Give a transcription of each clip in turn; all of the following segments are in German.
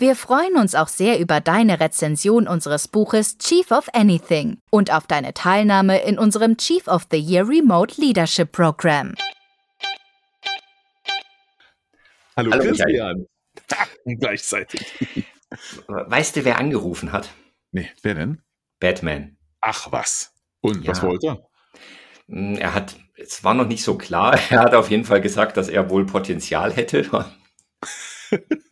Wir freuen uns auch sehr über deine Rezension unseres Buches Chief of Anything und auf deine Teilnahme in unserem Chief of the Year Remote Leadership Program. Hallo, Hallo, Christian. Gleichzeitig. Weißt du, wer angerufen hat? Nee, wer denn? Batman. Ach was. Und Ja. was wollte er? Hm, Er hat, es war noch nicht so klar, er hat auf jeden Fall gesagt, dass er wohl Potenzial hätte.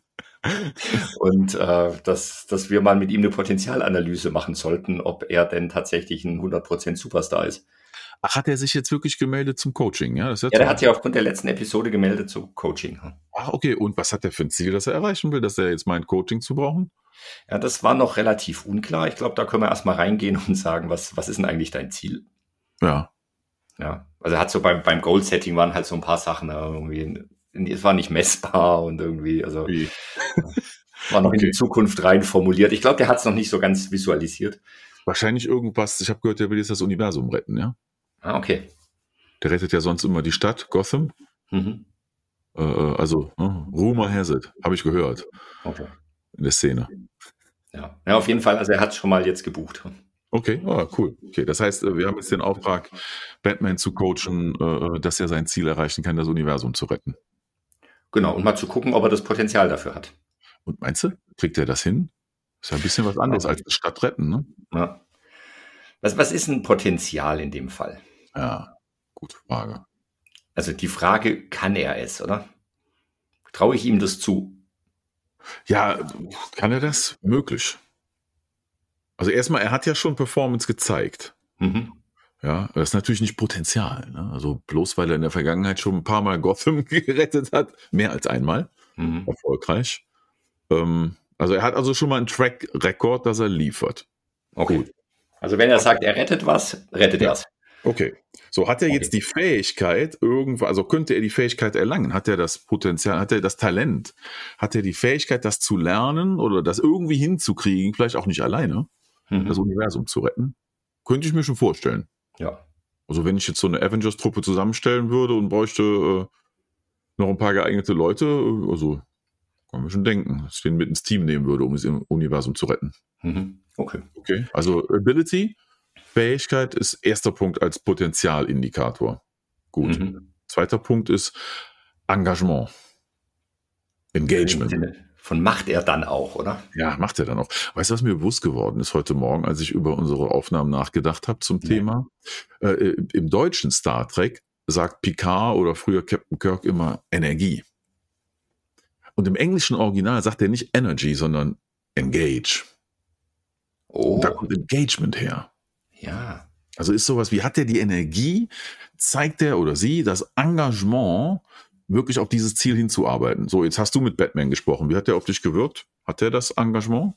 Und äh, dass, dass wir mal mit ihm eine Potenzialanalyse machen sollten, ob er denn tatsächlich ein 100% Superstar ist. Ach, hat er sich jetzt wirklich gemeldet zum Coaching? Ja, das Ja, der hat sich aufgrund der letzten Episode gemeldet zu Coaching. Ach, okay. Und was hat er für ein Ziel, das er erreichen will, dass er jetzt meint, Coaching zu brauchen? Ja, das war noch relativ unklar. Ich glaube, da können wir erstmal reingehen und sagen, was, was ist denn eigentlich dein Ziel? Ja. Ja, also er hat so beim, beim Goal-Setting waren halt so ein paar Sachen, äh, irgendwie, es war nicht messbar und irgendwie, also Wie? war noch in Okay. die Zukunft rein formuliert. Ich glaube, der hat es noch nicht so ganz visualisiert. Wahrscheinlich irgendwas, ich habe gehört, der will jetzt das Universum retten, ja? Ah, okay. Der rettet ja sonst immer die Stadt, Gotham. Mhm. Äh, also, äh, Rumor has it, habe ich gehört okay. in der Szene. Ja. ja, auf jeden Fall, also er hat schon mal jetzt gebucht. Okay, ah, cool. Okay, das heißt, äh, wir haben jetzt den Auftrag, Batman zu coachen, äh, dass er sein Ziel erreichen kann, das Universum zu retten. Genau, und mal zu gucken, ob er das Potenzial dafür hat. Und meinst du, kriegt er das hin? Ist ja ein bisschen was anderes als das Stadt retten, ne? Ja. Was, was ist ein Potenzial in dem Fall? Ja, gute Frage. Also die Frage, kann er es, oder? Traue ich ihm das zu? Ja, kann er das? Möglich. Also erstmal, er hat ja schon Performance gezeigt. Mhm. Ja, das ist natürlich nicht Potenzial. Ne? Also bloß weil er in der Vergangenheit schon ein paar Mal Gotham gerettet hat, mehr als einmal, Mhm. erfolgreich. Ähm, also er hat also schon mal einen Track-Rekord, dass er liefert. Okay. Gut. Also wenn er sagt, er rettet was, rettet Ja. er es. Okay. So, hat er Okay. jetzt die Fähigkeit, irgendwo, also könnte er die Fähigkeit erlangen? Hat er das Potenzial, hat er das Talent? Hat er die Fähigkeit, das zu lernen oder das irgendwie hinzukriegen, vielleicht auch nicht alleine, Mhm. das Universum zu retten? Könnte ich mir schon vorstellen. Ja. Also, wenn ich jetzt so eine Avengers-Truppe zusammenstellen würde und bräuchte äh, noch ein paar geeignete Leute, äh, also kann man schon denken, dass ich den mit ins Team nehmen würde, um das Universum zu retten. Mhm. Okay. Okay. Also Ability, Fähigkeit ist erster Punkt als Potenzialindikator. Gut. Mhm. Zweiter Punkt ist Engagement. Engagement. Von macht er dann auch, oder? Ja, macht er dann auch. Weißt du, was mir bewusst geworden ist heute Morgen, als ich über unsere Aufnahmen nachgedacht habe zum Ja. Thema? Äh, äh, Im deutschen Star Trek sagt Picard oder früher Captain Kirk immer Energie. Und im englischen Original sagt er nicht Energy, sondern Engage. Oh, Und da kommt Engagement her. ja. Also ist sowas wie, hat er die Energie, zeigt er oder sie das Engagement, wirklich auf dieses Ziel hinzuarbeiten? So, jetzt hast du mit Batman gesprochen. Wie hat der auf dich gewirkt? Hat der das Engagement?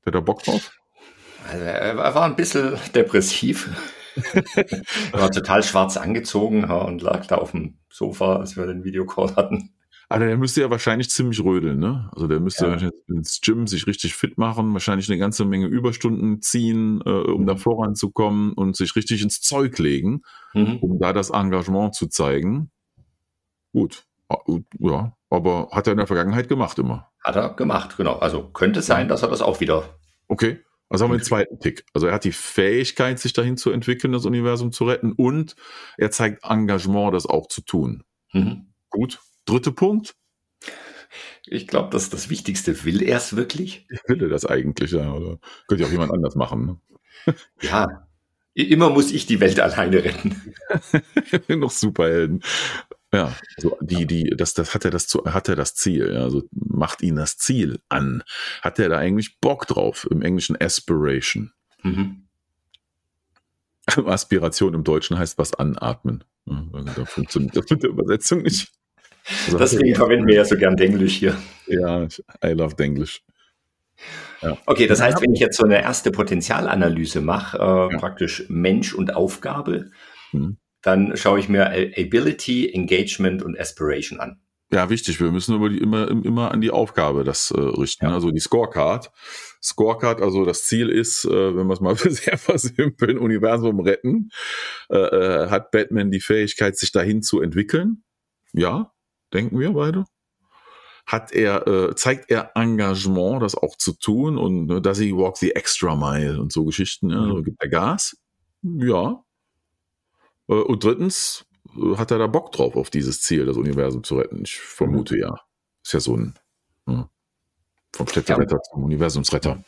Hat der da Bock drauf? Also er war ein bisschen depressiv. er war total schwarz angezogen ja, und lag da auf dem Sofa, als wir den Videocall hatten. Aber der müsste ja wahrscheinlich ziemlich rödeln, ne? Also der müsste Ja. ins Gym sich richtig fit machen, wahrscheinlich eine ganze Menge Überstunden ziehen, äh, um Mhm. da voranzukommen und sich richtig ins Zeug legen, Mhm. um da das Engagement zu zeigen. Gut. Ja, aber hat er in der Vergangenheit gemacht immer. Hat er gemacht, genau. Also könnte sein, dass er das auch wieder. Okay. Also haben wir den zweiten Tick. Also er hat die Fähigkeit, sich dahin zu entwickeln, das Universum zu retten und er zeigt Engagement, das auch zu tun. Mhm. Gut. Dritter Punkt. Ich glaube, das ist das Wichtigste. Will er es wirklich? Ich will das eigentlich, ja. Oder könnte ja auch jemand anders machen. Ja. I- Immer muss ich die Welt alleine retten. Ne? Noch Superhelden. Ja, also die, die, das, das hat er das zu, hat er das Ziel, ja, also macht ihn das Ziel an. Hat er da eigentlich Bock drauf? Im Englischen Aspiration. Mhm. Aspiration im Deutschen heißt was anatmen. Ja, Da funktioniert das mit der Übersetzung nicht. Also Deswegen er- verwenden wir ja so gern Englisch hier. Ja, I love English. Okay, das heißt, wenn ich jetzt so eine erste Potenzialanalyse mache, äh, Ja. praktisch Mensch und Aufgabe, Mhm. Dann schaue ich mir Ability, Engagement und Aspiration an. Ja, wichtig. Wir müssen über die, immer, immer an die Aufgabe das äh, richten. Ja. Also die Scorecard. Scorecard, also das Ziel ist, äh, wenn wir es mal sehr versimpeln, Universum retten, äh, äh, hat Batman die Fähigkeit, sich dahin zu entwickeln. Ja, denken wir beide. Hat er, äh, zeigt er Engagement, das auch zu tun und ne, dass he walk the extra mile und so Geschichten, ja, mhm. gibt er Gas. Ja. Äh, und drittens, hat er da Bock drauf, auf dieses Ziel, das Universum zu retten? Ich vermute ja. Ist ja so ein hm, vom Städteretter ja. zum Universumsretter.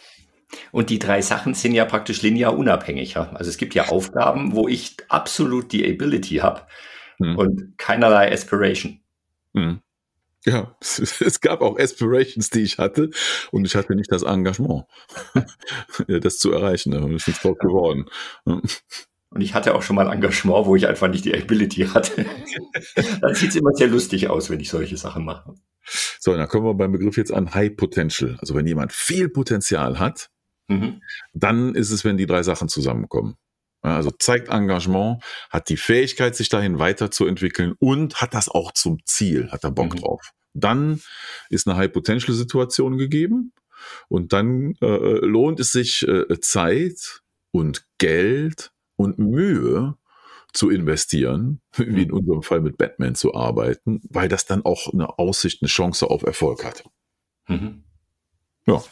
Und die drei Sachen sind ja praktisch linear unabhängig. Also es gibt ja Aufgaben, wo ich absolut die Ability habe hm. und keinerlei Aspiration. Hm. Ja, es gab auch Aspirations, die ich hatte und ich hatte nicht das Engagement, das zu erreichen. Da ist nichts draus geworden. Und ich hatte auch schon mal Engagement, wo ich einfach nicht die Ability hatte. dann sieht es immer sehr lustig aus, wenn ich solche Sachen mache. So, dann kommen wir beim Begriff jetzt an High Potential. Also wenn jemand viel Potenzial hat, mhm. dann ist es, wenn die drei Sachen zusammenkommen. Also zeigt Engagement, hat die Fähigkeit, sich dahin weiterzuentwickeln und hat das auch zum Ziel, hat er Bock mhm. drauf. Dann ist eine High-Potential-Situation gegeben und dann äh, äh lohnt es sich äh, Zeit und Geld und Mühe zu investieren, wie in mhm. unserem Fall mit Batman zu arbeiten, weil das dann auch eine Aussicht, eine Chance auf Erfolg hat. Mhm. Ja.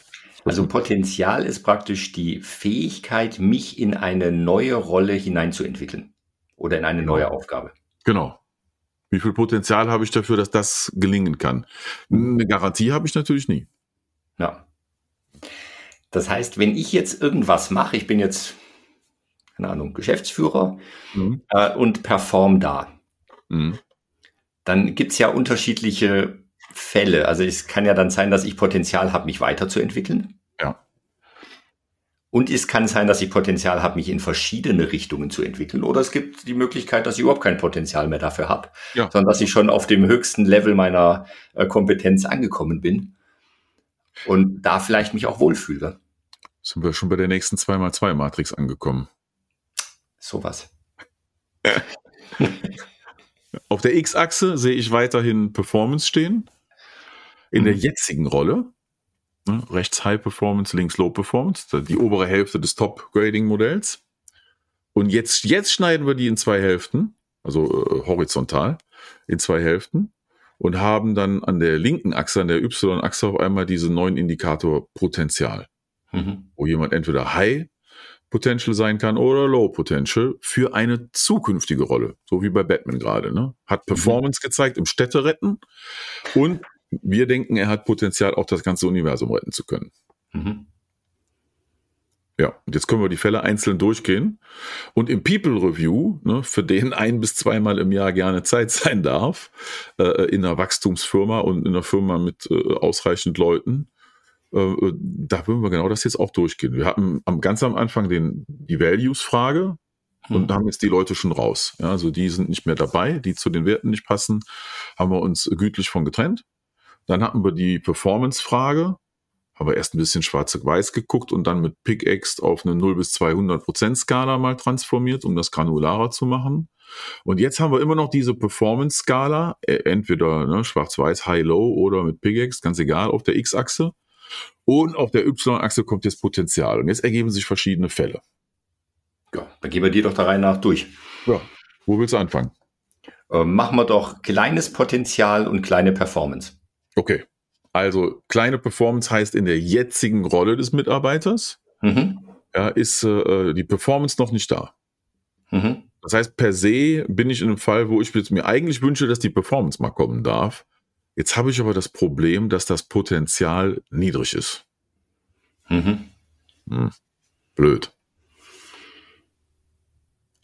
Also Potenzial ist praktisch die Fähigkeit, mich in eine neue Rolle hineinzuentwickeln oder in eine genau. neue Aufgabe. Genau. Wie viel Potenzial habe ich dafür, dass das gelingen kann? Eine Garantie habe ich natürlich nie. Ja. Das heißt, wenn ich jetzt irgendwas mache, ich bin jetzt keine Ahnung, Geschäftsführer mhm. äh, und perform da. Mhm. Dann gibt's ja unterschiedliche Fälle. Also es kann ja dann sein, dass ich Potenzial habe, mich weiterzuentwickeln. Ja. Und es kann sein, dass ich Potenzial habe, mich in verschiedene Richtungen zu entwickeln. Oder es gibt die Möglichkeit, dass ich überhaupt kein Potenzial mehr dafür habe, ja. sondern dass ich schon auf dem höchsten Level meiner äh, Kompetenz angekommen bin und da vielleicht mich auch wohlfühle. Sind wir schon bei der nächsten 2x2-Matrix angekommen. Sowas. Auf der X-Achse sehe ich weiterhin Performance stehen. In mhm. der jetzigen Rolle, ne, rechts High Performance, links Low Performance, die obere Hälfte des Top-Grading-Modells. Und jetzt, jetzt schneiden wir die in zwei Hälften, also äh, horizontal, in zwei Hälften und haben dann an der linken Achse, an der Y-Achse auf einmal diesen neuen Indikator Potenzial, mhm. wo jemand entweder High Potential sein kann oder Low Potential für eine zukünftige Rolle, so wie bei Batman gerade. Ne? Hat mhm. Performance mhm. gezeigt im Städte retten und wir denken, er hat Potenzial, auch das ganze Universum retten zu können. Mhm. Ja, und jetzt können wir die Fälle einzeln durchgehen. Und im People Review, ne, für den ein bis zweimal im Jahr gerne Zeit sein darf, äh, in einer Wachstumsfirma und in einer Firma mit äh, ausreichend Leuten, da würden wir genau das jetzt auch durchgehen. Wir hatten am, ganz am Anfang den, die Values-Frage und hm. da haben jetzt die Leute schon raus. Ja, also die sind nicht mehr dabei, die zu den Werten nicht passen, haben wir uns gütlich von getrennt. Dann hatten wir die Performance-Frage, haben wir erst ein bisschen schwarz-weiß geguckt und dann mit Pickaxe auf eine 0 bis 200 Prozent Skala mal transformiert, um das granularer zu machen. Und jetzt haben wir immer noch diese Performance-Skala, äh, entweder ne, schwarz-weiß, high-low oder mit Pickaxe, ganz egal, auf der X-Achse. Und auf der Y-Achse kommt jetzt Potenzial. Und jetzt ergeben sich verschiedene Fälle. Ja, dann gehen wir die doch der Reihe nach durch. Ja, wo willst du anfangen? Ähm, machen wir doch kleines Potenzial und kleine Performance. Okay. Also kleine Performance heißt in der jetzigen Rolle des Mitarbeiters mhm. ja, ist äh, die Performance noch nicht da. Mhm. Das heißt, per se bin ich in einem Fall, wo ich mir eigentlich wünsche, dass die Performance mal kommen darf. Jetzt habe ich aber das Problem, dass das Potenzial niedrig ist. Mhm. Hm. Blöd.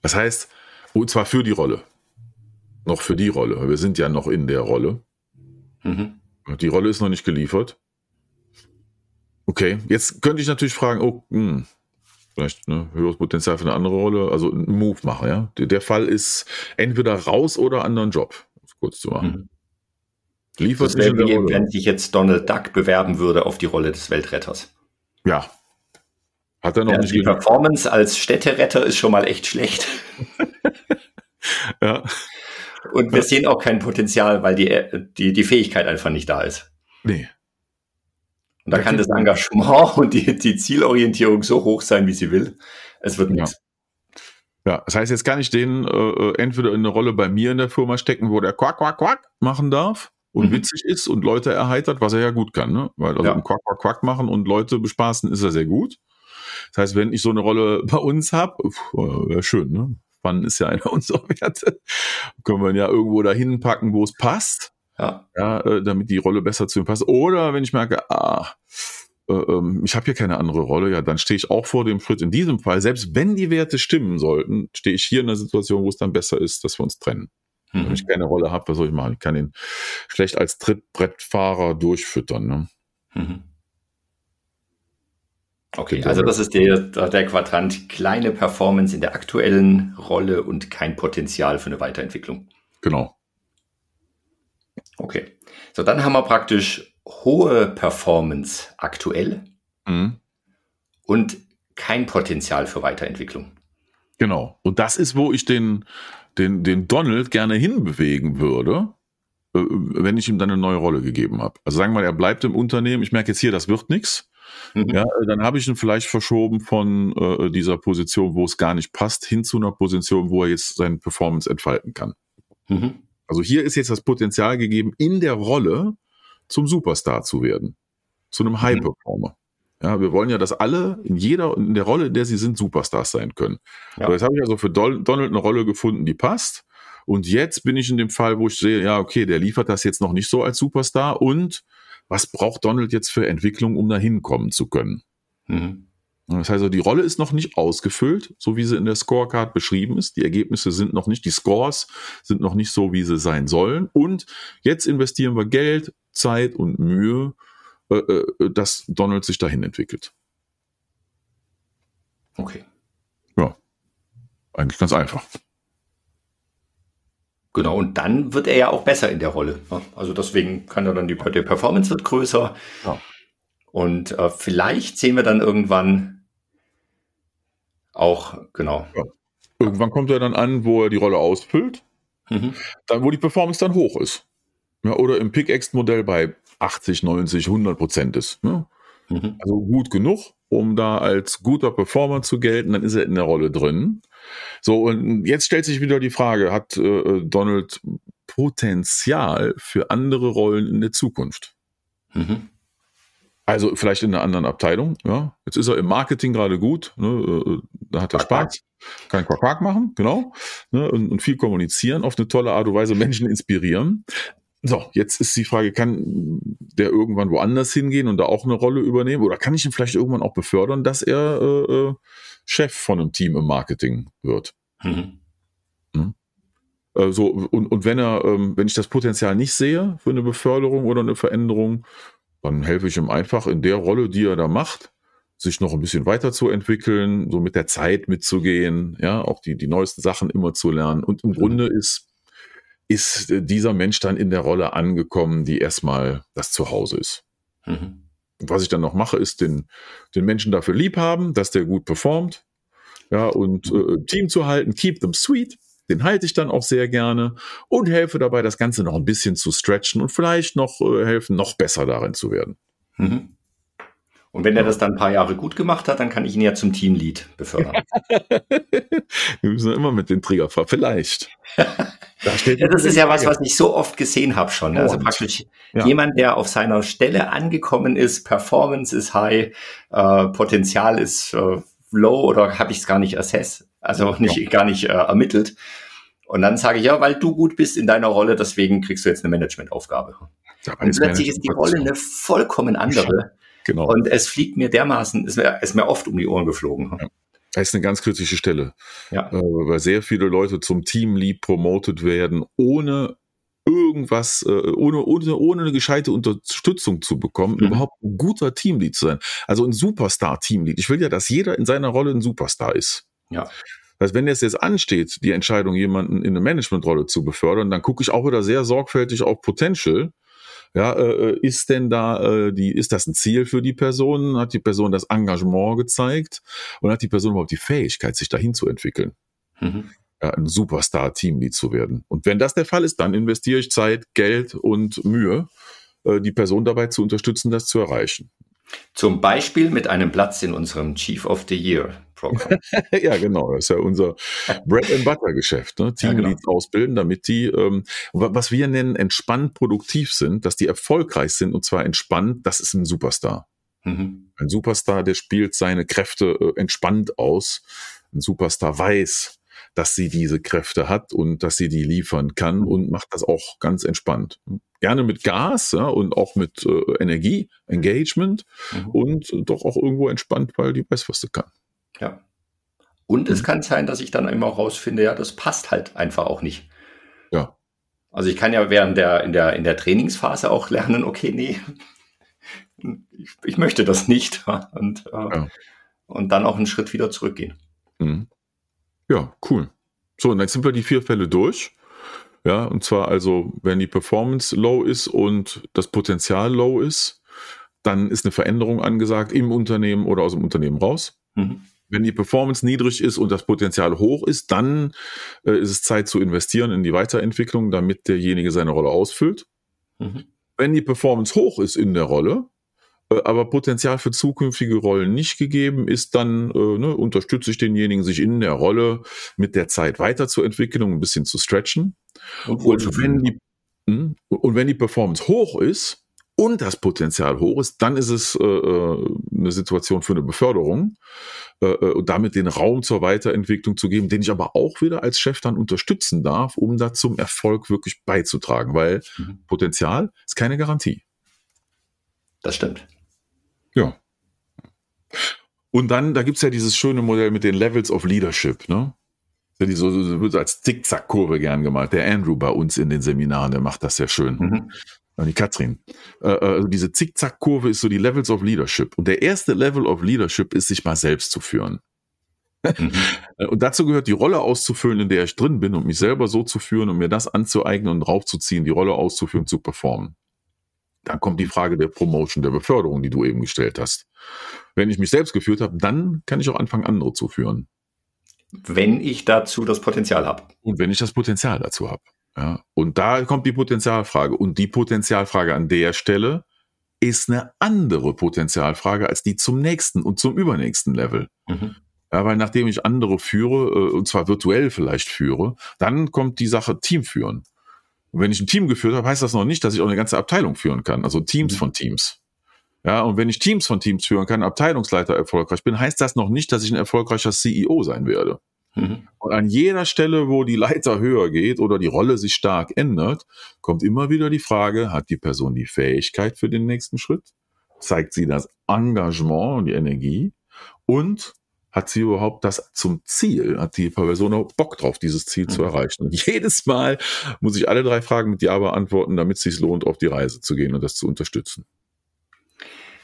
Das heißt, und zwar für die Rolle. Noch für die Rolle. Wir sind ja noch in der Rolle. Mhm. Die Rolle ist noch nicht geliefert. Okay, jetzt könnte ich natürlich fragen, oh, hm, vielleicht ne, höheres Potenzial für eine andere Rolle, also einen Move machen, ja. Der, der Fall ist entweder raus oder anderen Job, kurz zu machen. Mhm. Liefert das wäre wie, wenn sich jetzt Donald Duck bewerben würde auf die Rolle des Weltretters. Ja. Hat er noch ja, nicht Die Performance als Städteretter ist schon mal echt schlecht. ja. Und wir sehen auch kein Potenzial, weil die, die, die Fähigkeit einfach nicht da ist. Nee. Und da, da kann das Engagement und die, die Zielorientierung so hoch sein, wie sie will. Es wird nichts. Ja, das heißt, jetzt kann ich den äh, äh, entweder in eine Rolle bei mir in der Firma stecken, wo der Quack, Quack, Quack machen darf und mhm. witzig ist und Leute erheitert, was er ja gut kann, ne? Weil also ja. Quack, Quack, Quack machen und Leute bespaßen ist er sehr gut. Das heißt, wenn ich so eine Rolle bei uns habe, wäre schön, ne? Wann ist ja einer unserer Werte. Können wir ihn ja irgendwo dahin packen, wo es passt. Ja. ja äh, damit die Rolle besser zu ihm passt. Oder wenn ich merke, ah, äh, ähm, ich habe hier keine andere Rolle, ja, dann stehe ich auch vor dem Schritt. In diesem Fall, selbst wenn die Werte stimmen sollten, stehe ich hier in einer Situation, wo es dann besser ist, dass wir uns trennen. Mhm. Wenn ich keine Rolle habe, was soll ich machen? Ich kann ihn schlecht als Trittbrettfahrer durchfüttern. Ne? Mhm. Okay, also das ist der, der Quadrant kleine Performance in der aktuellen Rolle und kein Potenzial für eine Weiterentwicklung. Genau. Okay. So, dann haben wir praktisch hohe Performance aktuell mhm. und kein Potenzial für Weiterentwicklung. Genau. Und das ist, wo ich den, den, den Donald gerne hinbewegen würde, äh, wenn ich ihm dann eine neue Rolle gegeben habe. Also sagen wir mal, er bleibt im Unternehmen. Ich merke jetzt hier, das wird nichts. Mhm. Ja, dann habe ich ihn vielleicht verschoben von äh, dieser Position, wo es gar nicht passt, hin zu einer Position, wo er jetzt seine Performance entfalten kann. Mhm. Also hier ist jetzt das Potenzial gegeben, in der Rolle zum Superstar zu werden, zu einem mhm. High-Performer. Ja, wir wollen ja, dass alle in jeder, in der Rolle, in der sie sind, Superstars sein können. Ja. So, jetzt habe ich also für Donald eine Rolle gefunden, die passt. Und jetzt bin ich in dem Fall, wo ich sehe, ja, okay, der liefert das jetzt noch nicht so als Superstar. Und was braucht Donald jetzt für Entwicklung, um da hinkommen zu können? Mhm. Das heißt also, die Rolle ist noch nicht ausgefüllt, so wie sie in der Scorecard beschrieben ist. Die Ergebnisse sind noch nicht, die Scores sind noch nicht so, wie sie sein sollen. Und jetzt investieren wir Geld, Zeit und Mühe, dass Donald sich dahin entwickelt. Okay. Ja, eigentlich ganz einfach. Genau, und dann wird er ja auch besser in der Rolle. Ne? Also deswegen kann er dann die, die Performance wird größer. Ja. Und äh, vielleicht sehen wir dann irgendwann auch, genau. Ja. Irgendwann kommt er dann an, wo er die Rolle ausfüllt, mhm. dann, wo die Performance dann hoch ist. Ja, oder im Pickaxe-Modell bei 80, 90, 100 Prozent ist. Ne? Mhm. Also gut genug, um da als guter Performer zu gelten, dann ist er in der Rolle drin. So, und jetzt stellt sich wieder die Frage, hat äh, Donald Potenzial für andere Rollen in der Zukunft? Mhm. Also vielleicht in einer anderen Abteilung. Ja. Jetzt ist er im Marketing gerade gut. Ne, äh, da hat er Spaß. Kann Quark, Quark machen, genau. Ne, und, und, viel kommunizieren, auf eine tolle Art und Weise Menschen inspirieren. So, jetzt ist die Frage, kann der irgendwann woanders hingehen und da auch eine Rolle übernehmen? Oder kann ich ihn vielleicht irgendwann auch befördern, dass er äh, äh Chef von einem Team im Marketing wird? Mhm. Hm? Äh, so, und, und wenn er, ähm, wenn ich das Potenzial nicht sehe für eine Beförderung oder eine Veränderung, dann helfe ich ihm einfach in der Rolle, die er da macht, sich noch ein bisschen weiterzuentwickeln, so mit der Zeit mitzugehen, ja, auch die, die neuesten Sachen immer zu lernen. Und im mhm. Grunde ist, ist dieser Mensch dann in der Rolle angekommen, die erstmal das Zuhause ist. Mhm. Was ich dann noch mache, ist den, den Menschen dafür lieb haben, dass der gut performt, ja, und äh, Team zu halten, keep them sweet, den halte ich dann auch sehr gerne und helfe dabei, das Ganze noch ein bisschen zu stretchen und vielleicht noch äh, helfen, noch besser darin zu werden. Mhm. Und wenn er das dann ein paar Jahre gut gemacht hat, dann kann ich ihn ja zum Teamlead befördern. Wir müssen immer mit den Trigger fahren. Vielleicht. Da ja, das ist ja was, was ich so oft gesehen habe schon. Ne? Also praktisch ja. jemand, der auf seiner Stelle angekommen ist, Performance ist high, äh, Potenzial ist äh, low oder habe ich es gar nicht assess, also nicht, ja. gar nicht äh, ermittelt. Und dann sage ich, ja, weil du gut bist in deiner Rolle, deswegen kriegst du jetzt eine Managementaufgabe. Und plötzlich ist die Rolle eine vollkommen andere. Genau. Und es fliegt mir dermaßen, ist mir, ist mir oft um die Ohren geflogen. Ja. Das ist eine ganz kritische Stelle. Ja. Äh, weil sehr viele Leute zum Teamlead promoted werden, ohne irgendwas, äh, ohne, ohne, ohne eine gescheite Unterstützung zu bekommen, mhm. überhaupt ein guter Teamlead zu sein. Also ein Superstar-Teamlead. Ich will ja, dass jeder in seiner Rolle ein Superstar ist. Ja. Das heißt, wenn es jetzt ansteht, die Entscheidung, jemanden in eine Managementrolle zu befördern, dann gucke ich auch wieder sehr sorgfältig auf Potential. Ja, äh, äh, ist denn da äh, die, ist das ein Ziel für die Person? Hat die Person das Engagement gezeigt und hat die Person überhaupt die Fähigkeit, sich dahin zu entwickeln? Mhm. ja, ein Superstar-Teamlead zu werden. Und wenn das der Fall ist, dann investiere ich Zeit, Geld und Mühe, äh, die Person dabei zu unterstützen, das zu erreichen. Zum Beispiel mit einem Platz in unserem Chief of the Year Programm. ja, genau. Das ist ja unser Bread and Butter Geschäft. Ne? Teamleads ja, genau. ausbilden, damit die, ähm, was wir nennen, entspannt produktiv sind, dass die erfolgreich sind und zwar entspannt. Das ist ein Superstar. Mhm. Ein Superstar, der spielt seine Kräfte äh, entspannt aus. Ein Superstar weiß, dass sie diese Kräfte hat und dass sie die liefern kann und macht das auch ganz entspannt. Gerne mit Gas ja, und auch mit äh, Energie, Engagement mhm. und doch auch irgendwo entspannt, weil die weiß, was sie kann. Ja. Und mhm. es kann sein, dass ich dann immer rausfinde, ja, das passt halt einfach auch nicht. Ja. Also ich kann ja während der, in der, in der Trainingsphase auch lernen, okay, nee, ich, ich möchte das nicht. Und, äh, ja. und dann auch einen Schritt wieder zurückgehen. Mhm. Ja, cool. So, und jetzt sind wir die vier Fälle durch. Ja, und zwar also, wenn die Performance low ist und das Potenzial low ist, dann ist eine Veränderung angesagt im Unternehmen oder aus dem Unternehmen raus. Mhm. Wenn die Performance niedrig ist und das Potenzial hoch ist, dann äh, ist es Zeit zu investieren in die Weiterentwicklung, damit derjenige seine Rolle ausfüllt. Mhm. Wenn die Performance hoch ist in der Rolle, äh, aber Potenzial für zukünftige Rollen nicht gegeben ist, dann äh, ne, unterstütze ich denjenigen, sich in der Rolle mit der Zeit weiterzuentwickeln und ein bisschen zu stretchen. Und, und, wenn die, hm, und wenn die Performance hoch ist und das Potenzial hoch ist, dann ist es äh, äh eine Situation für eine Beförderung äh, und damit den Raum zur Weiterentwicklung zu geben, den ich aber auch wieder als Chef dann unterstützen darf, um da zum Erfolg wirklich beizutragen, weil mhm. Potenzial ist keine Garantie. Das stimmt. Ja. Und dann, da gibt es ja dieses schöne Modell mit den Levels of Leadership, ne? Die so, so wird als Zickzack-Kurve gern gemalt. Der Andrew bei uns in den Seminaren, der macht das sehr schön. Mhm. Die Katrin. Äh, äh, also diese Zickzack-Kurve ist so die Levels of Leadership. Und der erste Level of Leadership ist, sich mal selbst zu führen. Mhm. Und dazu gehört die Rolle auszufüllen, in der ich drin bin und mich selber so zu führen und mir das anzueignen und draufzuziehen, die Rolle auszuführen, zu performen. Dann kommt die Frage der Promotion, der Beförderung, die du eben gestellt hast. Wenn ich mich selbst geführt habe, dann kann ich auch anfangen, andere zu führen. Wenn ich dazu das Potenzial habe. Und wenn ich das Potenzial dazu habe. Ja. Und da kommt die Potenzialfrage. Und die Potenzialfrage an der Stelle ist eine andere Potenzialfrage als die zum nächsten und zum übernächsten Level. Mhm. Ja, weil nachdem ich andere führe, äh, und zwar virtuell vielleicht führe, dann kommt die Sache Team führen. Und wenn ich ein Team geführt habe, heißt das noch nicht, dass ich auch eine ganze Abteilung führen kann, also Teams mhm. von Teams. Ja, und wenn ich Teams von Teams führen kann, Abteilungsleiter erfolgreich bin, heißt das noch nicht, dass ich ein erfolgreicher CEO sein werde. Mhm. Und an jeder Stelle, wo die Leiter höher geht oder die Rolle sich stark ändert, kommt immer wieder die Frage, hat die Person die Fähigkeit für den nächsten Schritt? Zeigt sie das Engagement und die Energie? Und hat sie überhaupt das zum Ziel? Hat die Person auch Bock drauf, dieses Ziel mhm. zu erreichen? Und jedes Mal muss ich alle drei Fragen mit Ja beantworten, damit es sich lohnt, auf die Reise zu gehen und das zu unterstützen.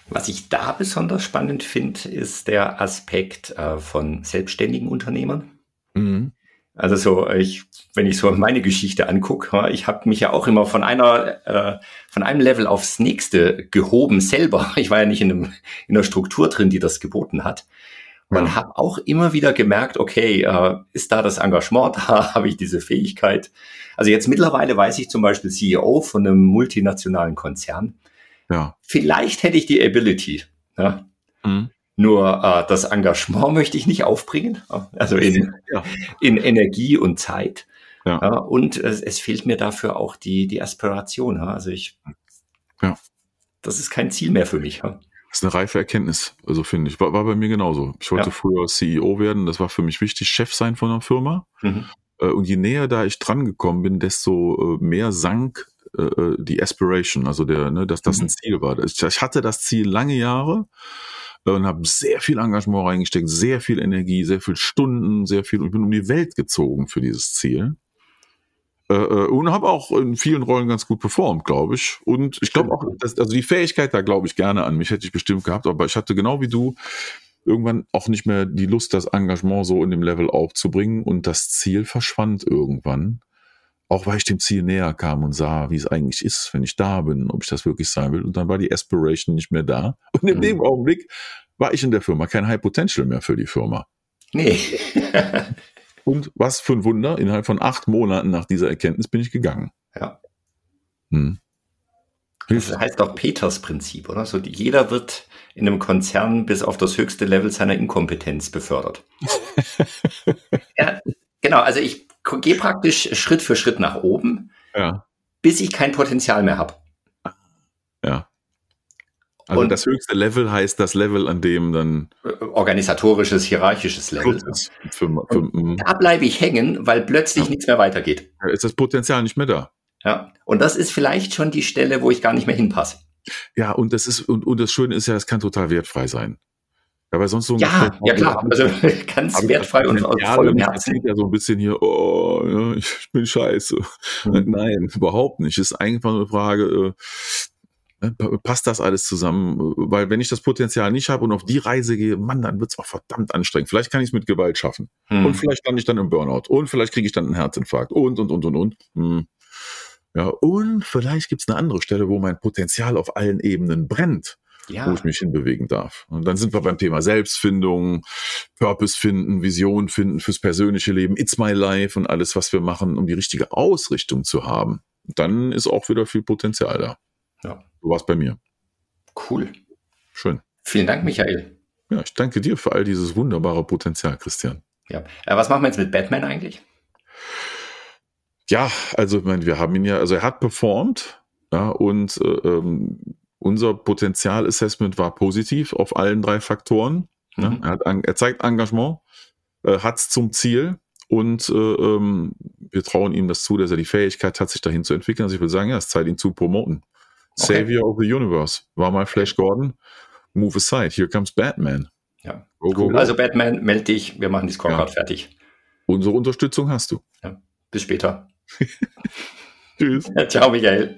Was ich da besonders spannend finde, ist der Aspekt äh, von selbstständigen Unternehmern. Mhm. Also so, ich, wenn ich so meine Geschichte angucke, ich habe mich ja auch immer von einer, äh, von einem Level aufs nächste gehoben selber. Ich war ja nicht in, einem, in einer Struktur drin, die das geboten hat. Man ja. hat auch immer wieder gemerkt, okay, äh, ist da das Engagement da? Habe ich diese Fähigkeit? Also jetzt mittlerweile weiß ich zum Beispiel CEO von einem multinationalen Konzern. Ja. Vielleicht hätte ich die Ability. Ja? Mhm. Nur äh, das Engagement möchte ich nicht aufbringen, also in, ja. in Energie und Zeit. Ja. ja und es, es, fehlt mir dafür auch die, die Aspiration. Ja? Also ich, ja. das ist kein Ziel mehr für mich. Ja? Das ist eine reife Erkenntnis, also finde ich. War, war bei mir genauso. Ich wollte früher CEO werden, das war für mich wichtig, Chef sein von einer Firma. Mhm. Äh, und je näher da ich dran gekommen bin, desto äh, mehr sank äh, die Aspiration, also der, ne, dass das mhm. ein Ziel war. Ich hatte das Ziel lange Jahre und habe sehr viel Engagement reingesteckt, sehr viel Energie, sehr viel Stunden, sehr viel und bin um die Welt gezogen für dieses Ziel. Äh, äh, und habe auch in vielen Rollen ganz gut performt, glaube ich. Und ich glaube auch, dass, also die Fähigkeit, da glaube ich gerne an mich, hätte ich bestimmt gehabt, aber ich hatte genau wie du irgendwann auch nicht mehr die Lust, das Engagement so in dem Level aufzubringen und das Ziel verschwand irgendwann. Auch weil ich dem Ziel näher kam und sah, wie es eigentlich ist, wenn ich da bin, ob ich das wirklich sein will. Und dann war die Aspiration nicht mehr da. Und in mhm. dem Augenblick war ich in der Firma kein High Potential mehr für die Firma. Nee. Und was für ein Wunder, innerhalb von acht Monaten nach dieser Erkenntnis bin ich gegangen. Ja. Hm. Das heißt auch Peters Prinzip, oder? So, jeder wird in einem Konzern bis auf das höchste Level seiner Inkompetenz befördert. ja, genau, also ich gehe praktisch Schritt für Schritt nach oben, ja. bis ich kein Potenzial mehr habe. Ja. Also und das höchste Level heißt das Level, an dem dann organisatorisches, hierarchisches Level. Ist. Für, für, da bleibe ich hängen, weil plötzlich ja. nichts mehr weitergeht. Da ist das Potenzial nicht mehr da. Ja. Und das ist vielleicht schon die Stelle, wo ich gar nicht mehr hinpasse. Ja, und das ist, und, und das Schöne ist ja, es kann total wertfrei sein. Ja, weil sonst so ein Ja, ja klar, also ganz wertfrei und aus vollem Herzen. ja so ein bisschen hier, oh, ja, ich bin scheiße. Mhm. Nein, überhaupt nicht. Es ist einfach eine Frage, äh, ne, passt das alles zusammen? Weil wenn ich das Potenzial nicht habe und auf die Reise gehe, Mann, dann wird's auch verdammt anstrengend. Vielleicht kann ich es mit Gewalt schaffen. Mhm. Und vielleicht lande ich dann im Burnout. Und vielleicht kriege ich dann einen Herzinfarkt. Und, und, und, und, und. Hm. Ja, und vielleicht gibt es eine andere Stelle, wo mein Potenzial auf allen Ebenen brennt. Ja. wo ich mich hinbewegen darf. Und dann sind wir beim Thema Selbstfindung, Purpose finden, Vision finden fürs persönliche Leben, It's My Life und alles, was wir machen, um die richtige Ausrichtung zu haben. Dann ist auch wieder viel Potenzial da. Ja. So war es bei mir. Cool. Schön. Vielen Dank, Michael. Ja, ich danke dir für all dieses wunderbare Potenzial, Christian. Ja. Äh, was machen wir jetzt mit Batman eigentlich? Ja, also ich meine, wir haben ihn ja, also er hat performt, ja, und äh, ähm, unser Potenzialassessment war positiv auf allen drei Faktoren. Mhm. Ja, er, hat, er zeigt Engagement, äh, hat es zum Ziel und äh, ähm, wir trauen ihm das zu, dass er die Fähigkeit hat, sich dahin zu entwickeln. Also ich will sagen, ja, es ist Zeit, ihn zu promoten. Okay. Savior of the Universe war mal Flash Gordon. Move aside, here comes Batman. Ja, go, go, go. Also Batman, melde dich, wir machen die Scorecard ja. fertig. Unsere Unterstützung hast du. Ja. Bis später. Tschüss. Ciao, Michael.